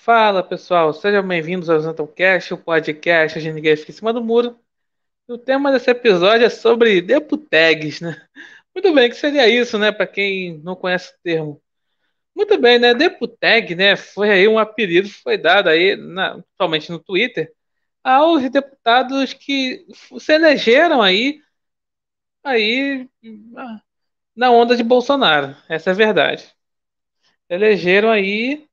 Fala pessoal, sejam bem-vindos ao Zantocast, o podcast de Ninguém Fica em Cima do Muro. E o tema desse episódio é sobre deputags, né? Muito bem, que seria isso, né? Para quem não conhece o termo. Muito bem, né? Deputag, né? Foi aí um apelido que foi dado aí, na, somente no Twitter, aos deputados que se elegeram aí, aí na onda de Bolsonaro. Essa é a verdade. Elegeram aí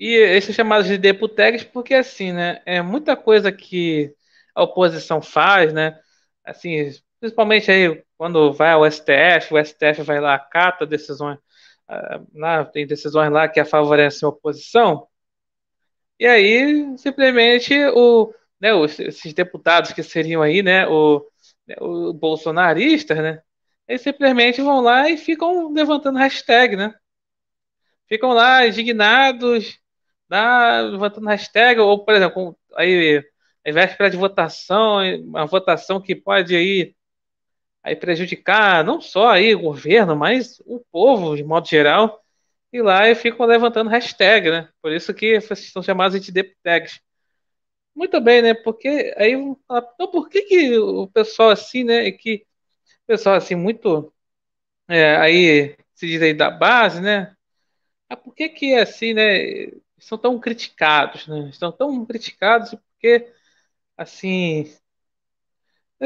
e esses chamados de deputegs, porque assim, né? É muita coisa que a oposição faz, né? Assim, principalmente aí quando vai ao STF, o STF vai lá, acata decisões, lá, tem decisões lá que favorecem a oposição, e aí simplesmente o, né, os, esses deputados que seriam aí, né, o, né, o bolsonaristas, né, eles simplesmente vão lá e ficam levantando hashtag, né? Ficam lá indignados, na, levantando hashtag, ou, por exemplo, aí, em véspera de votação, uma votação que pode aí, aí prejudicar não só aí o governo, mas o povo, de modo geral, e lá e ficam levantando hashtag, né? Por isso que são chamados de deputags. Muito bem, né? Porque aí, então por que que o pessoal assim, né, que o pessoal assim muito é, aí se diz aí da base, né? Ah, por que que é assim, né? São tão criticados, né? Estão tão criticados porque, assim,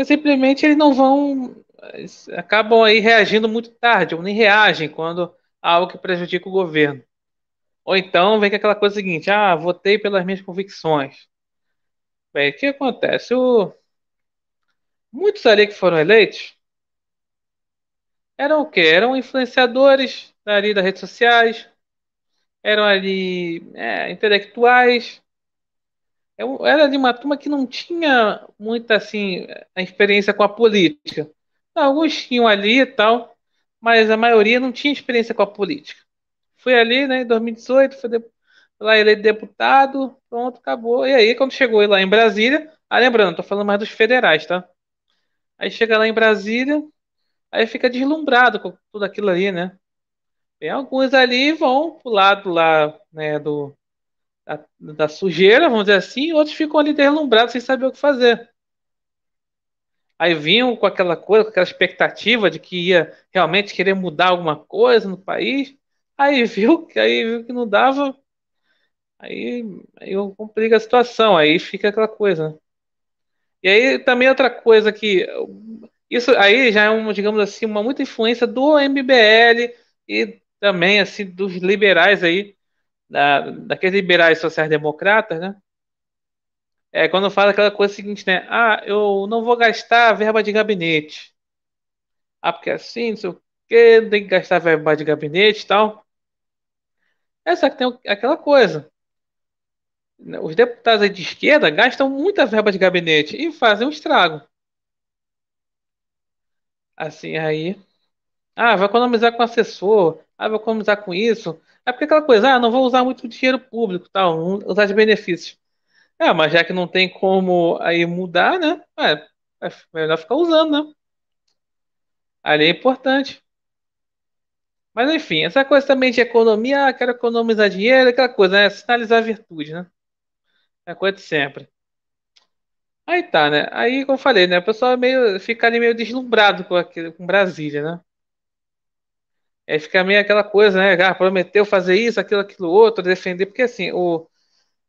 simplesmente eles não vão, eles acabam aí reagindo muito tarde, ou nem reagem quando há algo que prejudica o governo. Ou então vem com aquela coisa seguinte, ah, votei pelas minhas convicções. Bem, o que acontece? O... Muitos ali que foram eleitos eram o quê? Eram influenciadores ali das redes sociais, eram ali é, intelectuais. Eu era de uma turma que não tinha muita assim a experiência com a política. Alguns tinham ali e tal, mas a maioria não tinha experiência com a política. Fui ali, né, em 2018, fui de, lá eleito deputado, pronto, acabou. E aí, quando chegou lá em Brasília, ah, lembrando, tô falando mais dos federais, tá? Aí chega lá em Brasília, aí fica deslumbrado com tudo aquilo ali, né? Tem alguns ali vão pro lado lá, né, do, da, da, sujeira, vamos dizer assim, outros ficam ali deslumbrados sem saber o que fazer. Aí vinham com aquela coisa, com aquela expectativa de que ia realmente querer mudar alguma coisa no país. Aí viu que aí viu que não dava, aí, aí complica a situação, aí fica aquela coisa. Né? E aí também outra coisa que isso aí já é uma, digamos assim, uma muita influência do MBL e também assim dos liberais aí, da, daqueles liberais sociais-democratas, né? É quando fala aquela coisa seguinte, né? Ah, eu não vou gastar verba de gabinete. Ah, porque assim, não sei o quê, tem que gastar verba de gabinete e tal. Essa que tem aquela coisa. Os deputados de esquerda gastam muita verba de gabinete e fazem um estrago. Assim, aí. Ah, vai economizar com assessor. Ah, vou economizar com isso. É porque aquela coisa, ah, não vou usar muito dinheiro público, tal, usar de benefícios. É, mas já que não tem como aí mudar, né? É, é melhor ficar usando, né? Ali é importante. Mas enfim, essa coisa também de economia, ah, quero economizar dinheiro, aquela coisa, né? Sinalizar virtude, né? É coisa de sempre. Aí tá, né? Aí, como eu falei, né? O pessoal é meio, fica ali meio deslumbrado com, aquele, com Brasília, né? É, fica meio aquela coisa, né? Ah, prometeu fazer isso, aquilo, aquilo outro, defender, porque assim, o,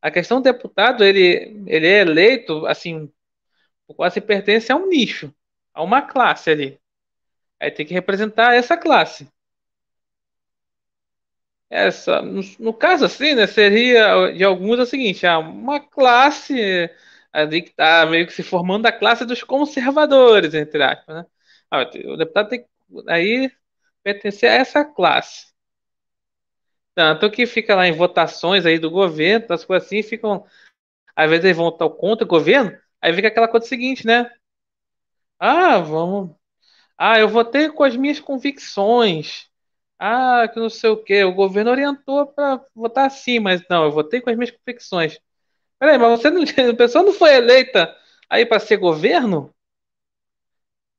a questão do deputado, ele, ele é eleito, assim, quase pertence a um nicho, a uma classe ali. Aí tem que representar essa classe. Essa, no, no caso assim, né, seria de alguns é o seguinte, ah, uma classe ali que está meio que se formando a classe dos conservadores, entre aspas, né? Ah, o deputado tem aí pertencer a essa classe. Tanto que fica lá em votações aí do governo, as coisas assim, ficam. Às vezes eles vão contra o governo, aí fica aquela coisa seguinte, né? Ah, vamos. Ah, eu votei com as minhas convicções. Ah, que não sei o quê. O governo orientou para votar assim, mas não, eu votei com as minhas convicções. Peraí, mas você não. A pessoa não foi eleita aí para ser governo?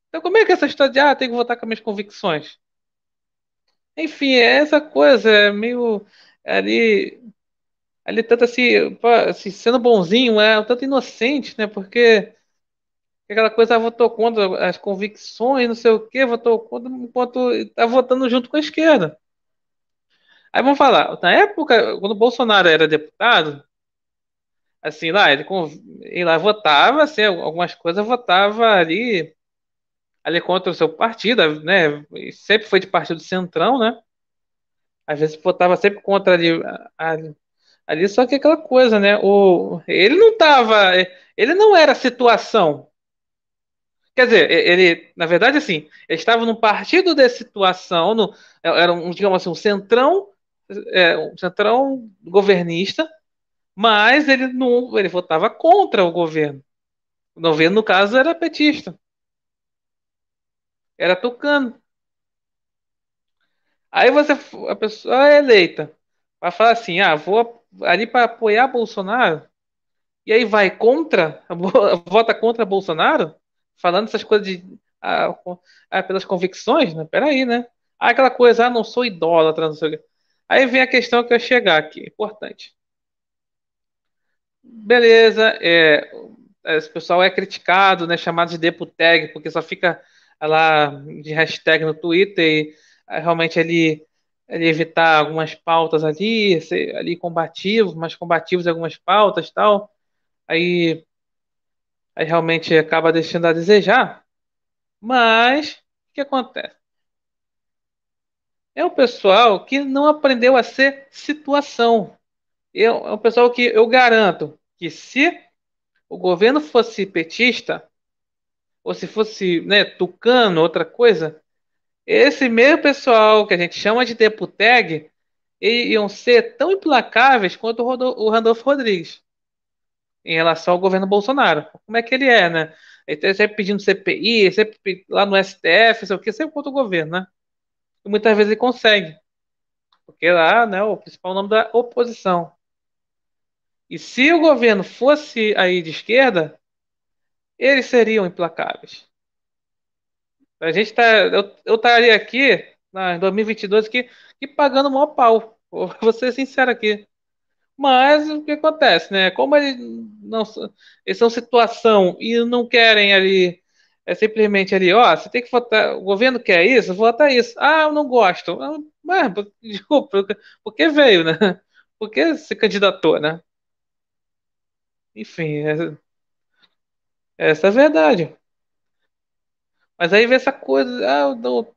Então como é que essa história de ah, tem que votar com as minhas convicções? Enfim, é essa coisa é meio ali. ele tenta se, se sendo bonzinho, é um tanto inocente, né? Porque aquela coisa ah, votou contra as convicções, não sei o que, votou contra, enquanto está votando junto com a esquerda. Aí vamos falar, na época, quando o Bolsonaro era deputado, assim, lá, ele, ele lá votava, assim, algumas coisas votava ali, ali contra o seu partido, né? Sempre foi de partido centrão, né? Às vezes votava sempre contra ali, ali, ali só que aquela coisa, né? O, ele não tava, ele não era situação. Quer dizer, ele, na verdade, assim, ele estava num partido de situação, no, era um, digamos assim, um centrão, é, um centrão governista, mas ele não, ele votava contra o governo. O governo, no caso, era petista. Era tucano. Aí você, a pessoa é eleita, vai falar assim, ah, vou ali para apoiar Bolsonaro, e aí vai contra, vota contra Bolsonaro, falando essas coisas de ah, ah, pelas convicções, né? Peraí, né? Ah, aquela coisa, ah, não sou idólatra, não sei. Aí vem a questão que eu chegar aqui, importante. Beleza, é, esse pessoal é criticado, né, chamado de deputeg, porque só fica lá de hashtag no Twitter e ah, realmente ele, ele evitar algumas pautas ali, ser ali combativo, mais combativos algumas pautas tal. Aí, aí realmente acaba deixando a desejar. Mas o que acontece? É um pessoal que não aprendeu a ser situação. é um pessoal que eu garanto que se o governo fosse petista, ou se fosse né, tucano, outra coisa, esse mesmo pessoal que a gente chama de deputeg iam ser tão implacáveis quanto o Randolfo Rodrigues em relação ao governo Bolsonaro. Como é que ele é, né? Ele está sempre pedindo CPI, sempre lá no STF, sei o que, sempre contra o governo, né? E muitas vezes ele consegue. Porque lá, né, o principal nome da oposição. E se o governo fosse aí de esquerda, eles seriam implacáveis. A gente tá, eu, eu estaria aqui, em 2022, aqui, aqui pagando maior pau. Vou ser sincero aqui. Mas o que acontece, né? Como eles não eles são situação e não querem ali, é simplesmente ali, ó, você tem que votar, o governo quer isso, vota isso. Ah, eu não gosto. Ah, mas, desculpa, por que veio, né? Por que se candidatou, né? Enfim, é, essa é a verdade. Mas aí vem essa coisa, ah, não,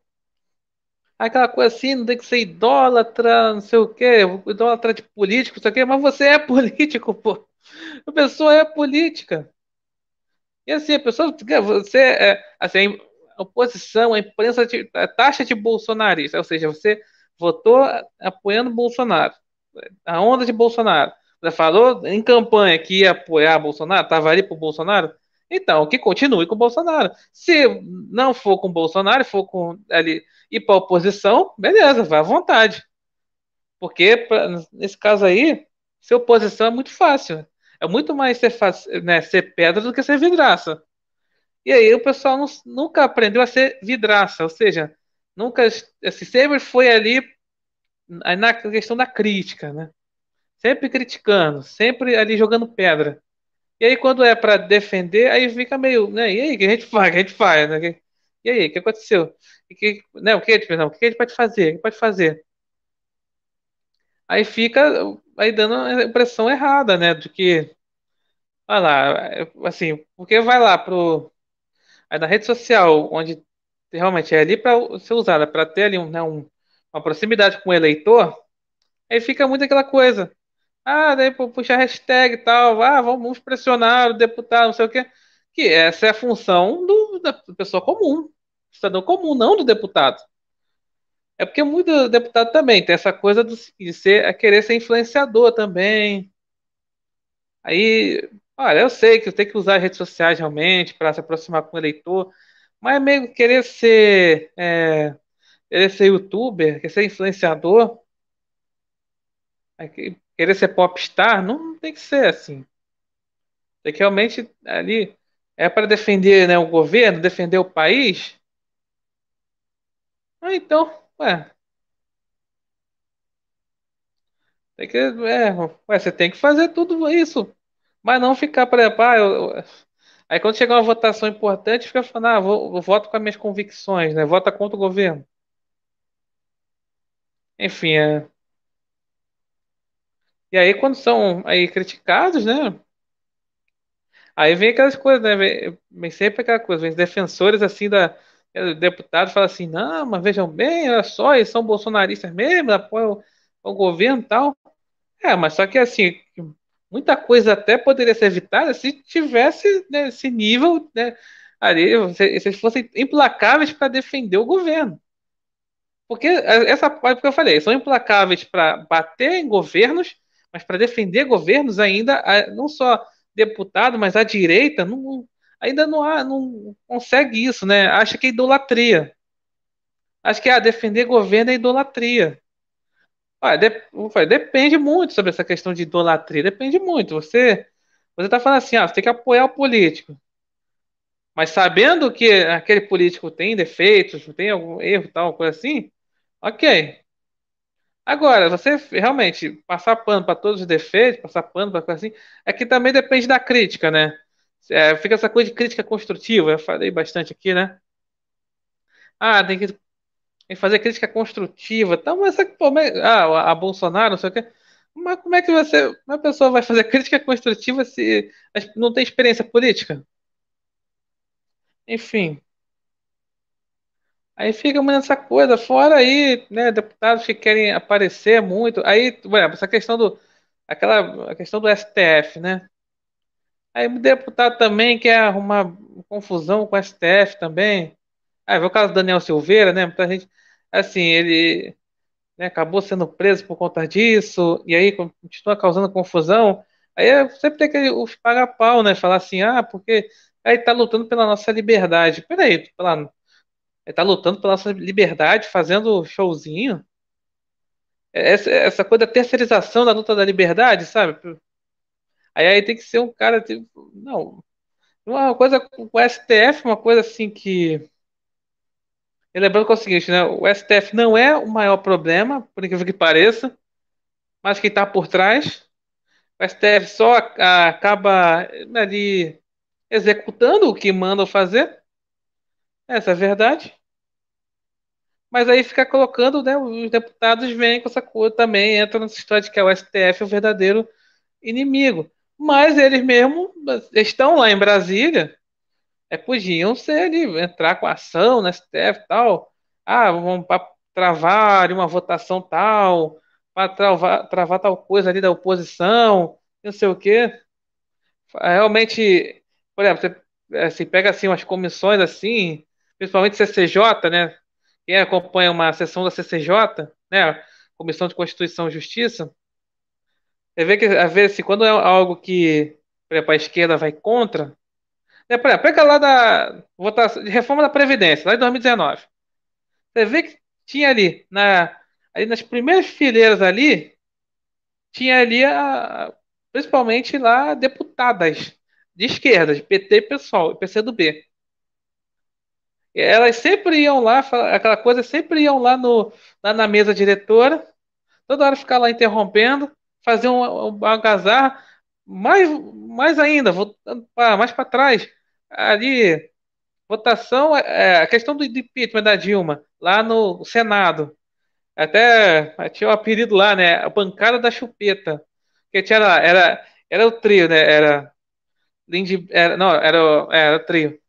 aquela coisa assim, não tem que ser idólatra, não sei o quê, idólatra de político, não sei o quê, mas você é político, pô. A pessoa é política. E assim, a pessoa, você é, assim, a oposição, a imprensa, a taxa de bolsonarista, ou seja, você votou apoiando Bolsonaro, a onda de Bolsonaro. Você falou em campanha que ia apoiar Bolsonaro, estava ali pro Bolsonaro, então, que continue com o Bolsonaro. Se não for com o Bolsonaro, for com ali ir para a oposição, beleza, vai à vontade. Porque pra, nesse caso aí, ser oposição é muito fácil. É muito mais ser, né, ser pedra do que ser vidraça. E aí o pessoal não, nunca aprendeu a ser vidraça, ou seja, nunca assim, sempre foi ali na questão da crítica, né? Sempre criticando, sempre ali jogando pedra. E aí, quando é para defender, aí fica meio, né? E aí, o que a gente faz? O que a gente faz, né? E aí, o que aconteceu? E que, né, o que, não, o que a gente pode fazer? O que pode fazer? Aí fica aí dando a impressão errada, né? De que, olha lá, assim, porque vai lá pro. Aí na rede social, onde realmente é ali para ser usada para ter ali um, né, um, uma proximidade com o eleitor, aí fica muito aquela coisa. Ah, daí puxa hashtag e tal, ah, vamos pressionar o deputado, não sei o quê. Que essa é a função do, da pessoa comum, cidadão comum, não do deputado. É porque muito deputado também tem essa coisa de ser, é querer ser influenciador também. Aí, olha, eu sei que eu tenho que usar as redes sociais realmente para se aproximar com o eleitor, mas é meio querer ser, é, querer ser youtuber, querer ser influenciador, querer ser popstar, não tem que ser assim. Tem que realmente ali é para defender né, o governo, defender o país. Ah, então, ué. Tem que, é, ué, você tem que fazer tudo isso, mas não ficar para ah, eu, Aí quando chegar uma votação importante, fica falando, ah, vou, eu voto com as minhas convicções, né? Vota contra o governo. Enfim, é. E aí quando são aí criticados, né? Aí vem aquelas coisas, né? Vem, vem sempre aquela coisa, vem defensores assim da eh, deputado fala assim, não, mas vejam bem, olha só, eles são bolsonaristas mesmo, apoiam o, governo e tal. É, mas só que assim, muita coisa até poderia ser evitada se tivesse né, nível, né? Ali, se, se fossem implacáveis para defender o governo. Porque é, essa parte que eu falei, são implacáveis para bater em governos, mas para defender governos ainda, não só deputado, mas a direita não, ainda não, há, não consegue isso, né? Acha que é idolatria. Acho que ah, defender governo é idolatria. Olha, de, depende muito sobre essa questão de idolatria. Depende muito. Você você está falando assim, ah, você tem que apoiar o político. Mas sabendo que aquele político tem defeitos, tem algum erro, tal, coisa assim, ok. Agora, você realmente passar pano para todos os defeitos, passar pano para assim, é que também depende da crítica, né? É, fica essa coisa de crítica construtiva, eu falei bastante aqui, né? Ah, tem que, tem que fazer crítica construtiva. Então, mas pô, ah, a Bolsonaro, não sei o quê. Mas como é que você, uma pessoa vai fazer crítica construtiva se não tem experiência política? Enfim, aí fica muito essa coisa. Fora aí, né, deputados que querem aparecer muito. Aí, essa questão do, aquela, a questão do STF, né? Aí o deputado também quer arrumar confusão com o STF também. Aí vê o caso do Daniel Silveira, né? Muita gente, assim, ele né, acabou sendo preso por conta disso, e aí continua causando confusão. Aí é sempre tem que pagar pau, né? Falar assim, ah, porque aí tá lutando pela nossa liberdade. Peraí, pela, tá lutando pela nossa liberdade, fazendo showzinho. Essa, essa coisa da terceirização da luta da liberdade, sabe? Aí, aí tem que ser um cara, tipo, não, uma coisa com o STF, uma coisa assim que. E lembrando que é o seguinte, né? O STF não é o maior problema, por incrível que pareça, mas quem está por trás. O STF só acaba ali executando o que mandam fazer. Essa é a verdade. Mas aí fica colocando, né? Os deputados vêm com essa coisa também, entra nessa história de que é o STF é o verdadeiro inimigo. Mas eles mesmos estão lá em Brasília é, podiam ser ali, entrar com ação na STF e tal. Ah, vamos travar uma votação tal, para travar, travar tal coisa ali da oposição, não sei o quê. Realmente, por exemplo, você assim, pega assim umas comissões assim, principalmente CCJ, né? Quem acompanha uma sessão da CCJ, né? Comissão de Constituição e Justiça, você vê que às vezes quando é algo que, por exemplo, a esquerda vai contra, é, pera- pega lá da votação de reforma da Previdência, lá de 2019. Você vê que tinha ali, na, ali nas primeiras fileiras ali, tinha ali a, principalmente lá deputadas de esquerda, de PT e PSOL, PCdoB. Elas sempre iam lá, aquela coisa, sempre iam lá, no, lá na mesa diretora, toda hora ficar lá interrompendo, fazer um, um mais, mais ainda, voltando pra- mais para trás, ali Votação, é, a questão do impeachment da Dilma, lá no Senado. Até tinha o um apelido lá, né? A bancada da chupeta. Que tinha lá, era, era o trio, né? Era, Lindy, era não, era, é, era o trio.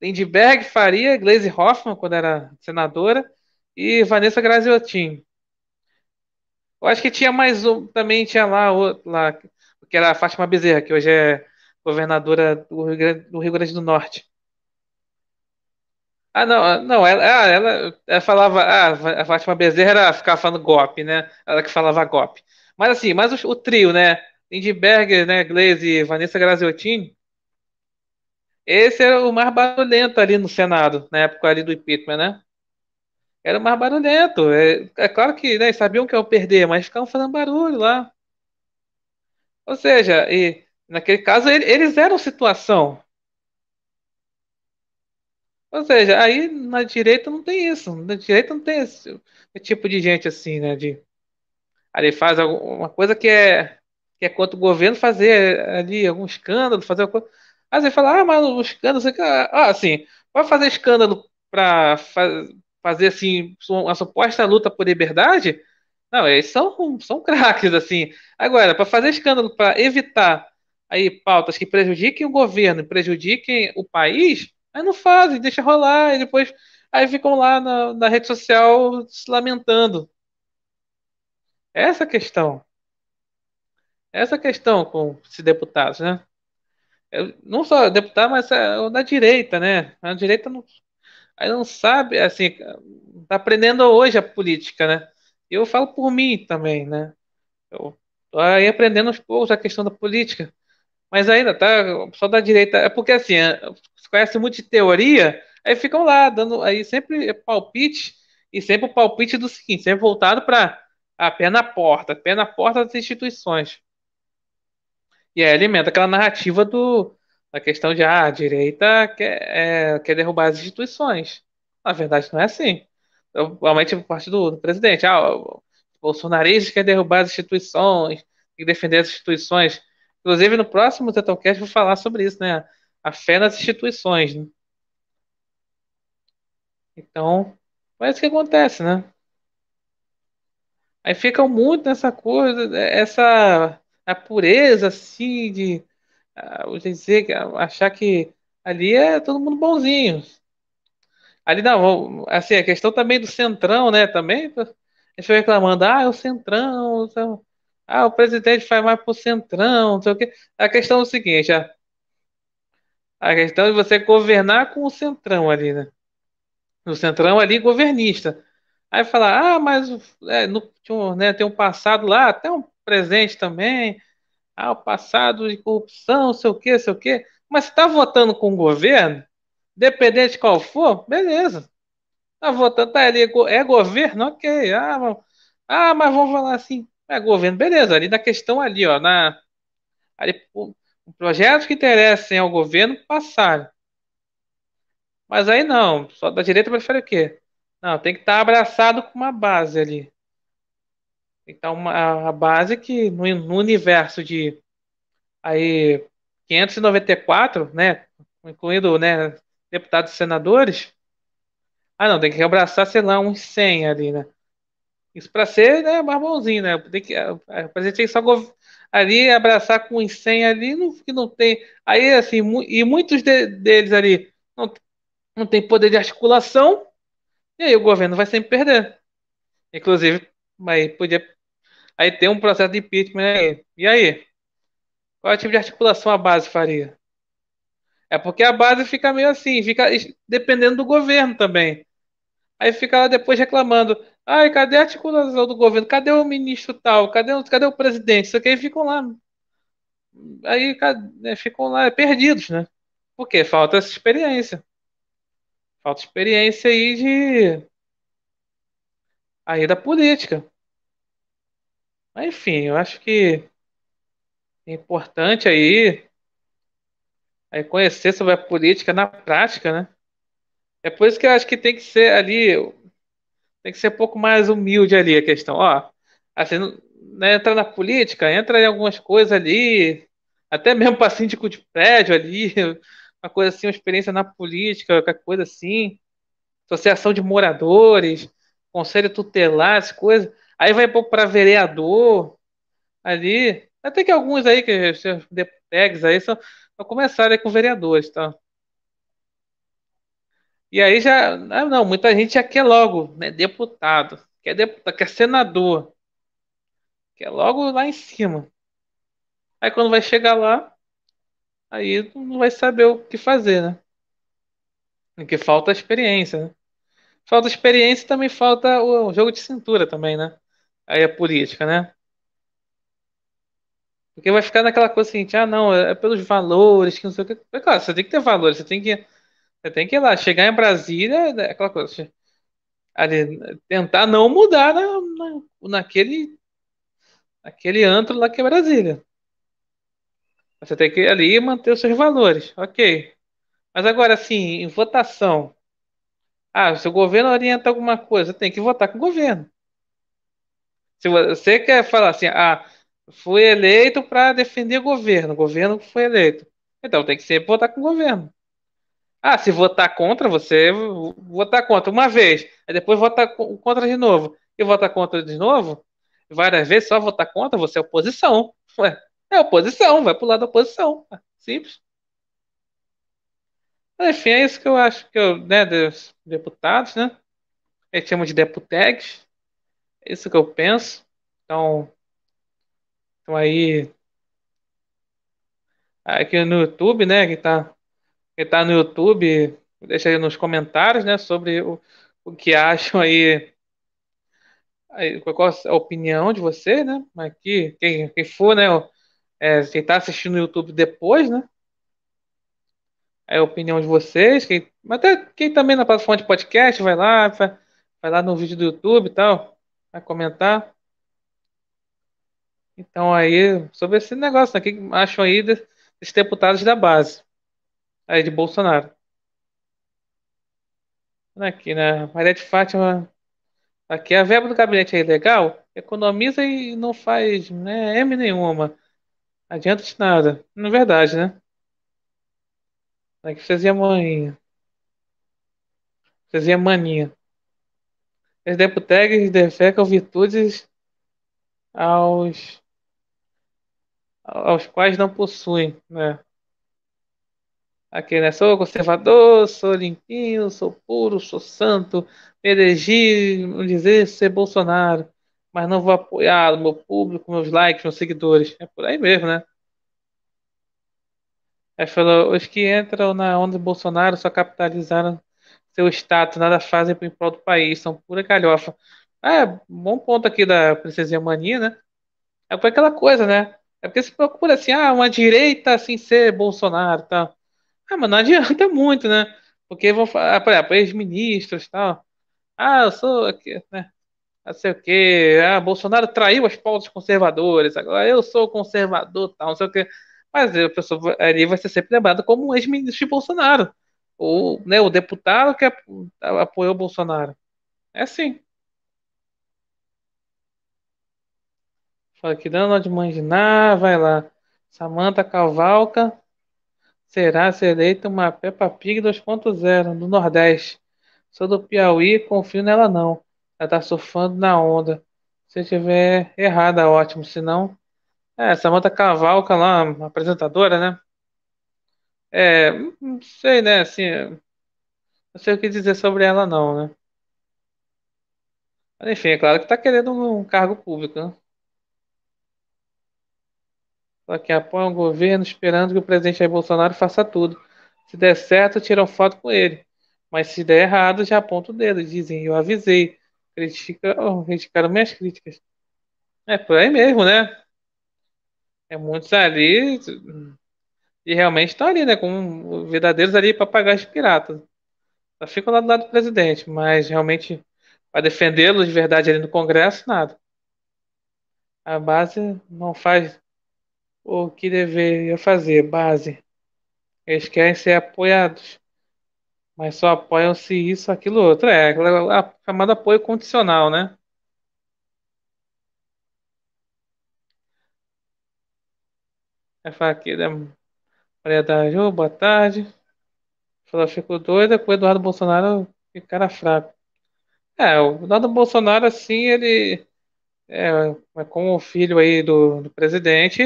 Lindbergh, Faria, Gleisi Hoffmann, quando era senadora, e Vanessa Graziotin. Eu acho que tinha mais um, também tinha lá, lá que era a Fátima Bezerra, que hoje é governadora do Rio Grande do, Rio Grande do Norte. Ah, não, ah, não, ela, ah, ela, ela falava, ah, a Fátima Bezerra era, ficava falando golpe, né? Ela que falava golpe. Mas assim, mas o, o trio, né? Lindbergh, né, Gleisi e Vanessa Graziotin, esse era o mais barulhento ali no Senado, na época ali do impeachment, né? Era o mais barulhento. É, é claro que, né, sabiam que eu perder, mas ficavam fazendo barulho lá. Ou seja, e naquele caso ele- eles eram situação. Ou seja, aí na direita não tem isso. Na direita não tem esse, tipo de gente assim, né? De ali faz alguma coisa que é, que é contra o governo, fazer ali algum escândalo, fazer alguma coisa. Aí você fala, ah, mas o escândalo, você... ah, assim, pode fazer escândalo para fa fazer assim uma suposta luta por liberdade? Não, eles são, são craques, assim. Agora, para fazer escândalo, para evitar aí pautas que prejudiquem o governo, prejudiquem o país, aí não fazem, deixa rolar, e depois aí ficam lá na, na rede social se lamentando. Essa questão. Essa questão com esses deputados, né? Não só deputado, mas é, da direita, né? A direita não, aí não sabe, assim, tá aprendendo hoje a política, né? Eu falo por mim também, né? Eu tô aí aprendendo aos poucos a questão da política. Mas ainda tá, pessoal da direita, é porque assim, é, se conhece muito de teoria, aí ficam lá dando aí sempre palpite e sempre o palpite do seguinte, sempre voltado para a pé na porta, pé na porta das instituições. E aí alimenta aquela narrativa do da questão de ah, a direita quer, é, quer derrubar as instituições. Na verdade, não é assim. Realmente por parte do, do presidente. Ah, o bolsonarista quer derrubar as instituições, e defender as instituições. Inclusive, no próximo Tetocast vou falar sobre isso, né? A fé nas instituições. Né? Então, é isso que acontece, né? Aí ficam muito nessa coisa, essa a pureza, assim, de uh, dizer, achar que ali é todo mundo bonzinho. Ali não, assim, a questão também do centrão, né? Também, a gente vai reclamando, ah, é o centrão, ah, o presidente faz mais pro centrão, não sei o quê. A questão é o seguinte, a, a questão de você governar com o centrão ali, né? O centrão ali governista. Aí falar, ah, mas é, no, né, tem um passado lá, até um presente também. Ah, o passado de corrupção, sei o quê, sei o quê. Mas está votando com o governo, dependente de qual for, beleza. Está votando, tá ali, é governo, ok. Ah, ah, mas vamos falar assim, é governo, beleza. Ali na questão ali, ó, na ali, projetos que interessem ao governo passaram. Mas aí não, só da direita prefere o quê? Não, tem que estar abraçado com uma base ali. Então, uma, a base que no, no universo de aí 594, né, incluindo, né, deputados e senadores, ah, não, tem que abraçar, sei lá, uns 100 ali, né? Isso para ser, né, mais bonzinho, né? Tem que, a, presidente tem que só ali abraçar com uns 100 ali, não, que não tem. Aí, assim, mu e muitos de, deles ali não, não tem poder de articulação, e aí o governo vai sempre perder. Inclusive, aí podia. Aí tem um processo de impeachment aí. E aí? Qual é tipo de articulação a base faria? É porque a base fica meio assim, fica dependendo do governo também. Aí fica lá depois reclamando. Ai, cadê a articulação do governo? Cadê o ministro tal? Cadê, cadê o presidente? Isso aqui aí ficam lá. Aí né, ficam lá perdidos, né? Porque falta essa experiência. Falta experiência aí de. Aí da política. Mas, enfim, eu acho que é importante aí, aí conhecer sobre a política na prática, né? É por isso que eu acho que tem que ser ali, tem que ser um pouco mais humilde ali a questão. Ó, assim, né, entrar na política, entra em algumas coisas ali, até mesmo para síndico de prédio ali, uma coisa assim, uma experiência na política, qualquer coisa assim, associação de moradores, conselho tutelar, as coisas. Aí vai pouco para vereador ali. Até que alguns aí, que deputados aí, só, só começaram aí com vereadores, tá? E aí já. Ah, não, muita gente já quer logo, né? Deputado, quer deputado, quer senador. Quer logo lá em cima. Aí quando vai chegar lá, aí não vai saber o que fazer, né? Porque falta experiência, né? Falta experiência e também falta o jogo de cintura também, né? Aí a política, né? Porque vai ficar naquela coisa assim, ah, não, é pelos valores, que não sei o que. É claro, você tem que ter valores, você tem que, você tem que ir lá, chegar em Brasília, né, aquela coisa, ali, tentar não mudar na, naquele, naquele antro lá que é Brasília. Você tem que ir ali manter os seus valores, ok. Mas agora, assim, em votação, ah, se o governo orienta alguma coisa, tem que votar com o governo. Se você quer falar assim, ah, fui eleito para defender o governo, o governo foi eleito. Então tem que sempre votar com o governo. Ah, se votar contra, você votar contra uma vez, aí depois votar contra de novo, e votar contra de novo, várias vezes só votar contra, você é oposição. Ué, é oposição, vai pro lado da oposição. Simples. Enfim, é isso que eu acho que eu, né, dos deputados, né? Eles chamam de deputegs. Isso que eu penso. Então, então aí aqui no YouTube, né, que tá, que tá no YouTube, deixa aí nos comentários, né, sobre o, o que acham aí, aí qual a opinião de você, né, aqui, quem, quem for, né, é, quem tá assistindo no YouTube depois, né, é a opinião de vocês, quem, até quem também na plataforma de podcast, vai lá, vai, vai lá no vídeo do YouTube e tal, vai comentar. Então aí, sobre esse negócio, né, que acham aí desses deputados da base, aí de Bolsonaro. Aqui, né, Maria de Fátima, aqui a verba do gabinete é ilegal, economiza e não faz né, M nenhuma. Adianta de nada. Não é verdade, né? É que fazia maninha. Fazia mania. Os deputados defecam virtudes aos aos quais não possuem, né? Aqui, né? Sou conservador, sou limpinho, sou puro, sou santo, elegi, dizer, ser Bolsonaro, mas não vou apoiar o meu público, meus likes, meus seguidores. É por aí mesmo, né? Aí falou, os que entram na onda do Bolsonaro só capitalizaram seu status, nada fazem em prol do país, são pura galhofa. É, bom ponto aqui da Princesinha Mania, né? É foi aquela coisa, né? É porque se procura assim, ah, uma direita assim ser Bolsonaro e tal. Ah, mas não adianta muito, né? Porque vão falar, por exemplo, ex-ministros e tal. Ah, eu sou aqui, né? Não sei o quê. Ah, Bolsonaro traiu as pautas conservadoras. Agora eu sou conservador tal, não sei o quê. Mas a pessoa ali vai ser sempre lembrada como um ex-ministro de Bolsonaro. Ou né, o deputado que apoiou o Bolsonaro. É assim. Fala que dando de manginar, vai lá. Samanta Cavalca será ser eleita uma Peppa Pig 2.0 do Nordeste. Sou do Piauí, confio nela não. Ela tá surfando na onda. Se tiver errada, ótimo. Se não, é, Samanta Cavalca lá, apresentadora, né? É, não sei, né? Assim, não sei o que dizer sobre ela, não, né? Mas, enfim, é claro que tá querendo um cargo público, né? Só que apoiam o governo esperando que o presidente Jair Bolsonaro faça tudo. Se der certo, tiram foto com ele. Mas se der errado, já aponta o dedo. Dizem, eu avisei. Critica, oh, criticaram minhas críticas. É por aí mesmo, né? É muitos ali e realmente estão ali, né? Como verdadeiros ali papagaios piratas. Só ficam lá do lado do presidente, mas realmente para defendê-los de verdade ali no Congresso, nada. A base não faz o que deveria fazer, base. Eles querem ser apoiados, mas só apoiam se isso, aquilo, outro. É, a chamada apoio condicional, né? É aqui, né? Maria da boa tarde. Falou, fico doida com o Eduardo Bolsonaro que cara fraco. É, o Eduardo Bolsonaro, assim, ele é, é como o filho aí do, do presidente,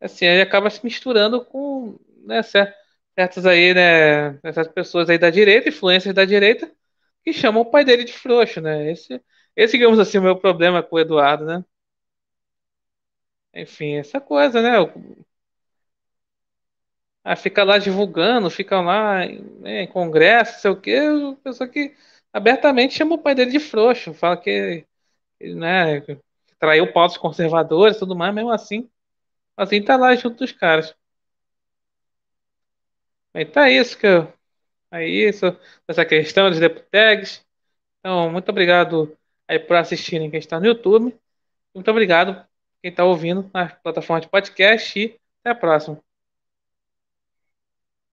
assim, ele acaba se misturando com né, certas aí, né, certas pessoas aí da direita, influências da direita, que chamam o pai dele de frouxo, né? Esse, esse digamos assim, o meu problema com o Eduardo, né? Enfim, essa coisa, né? Ah, fica lá divulgando, fica lá né, em congresso, sei o quê, pessoa que abertamente chama o pai dele de frouxo, fala que, né, traiu pautas conservadores e tudo mais, mesmo assim, assim tá lá junto dos caras. Então é isso que eu, é isso, essa questão dos deputados. Então, muito obrigado aí por assistirem quem está no YouTube. Muito obrigado quem está ouvindo na plataforma de podcast e até a próxima.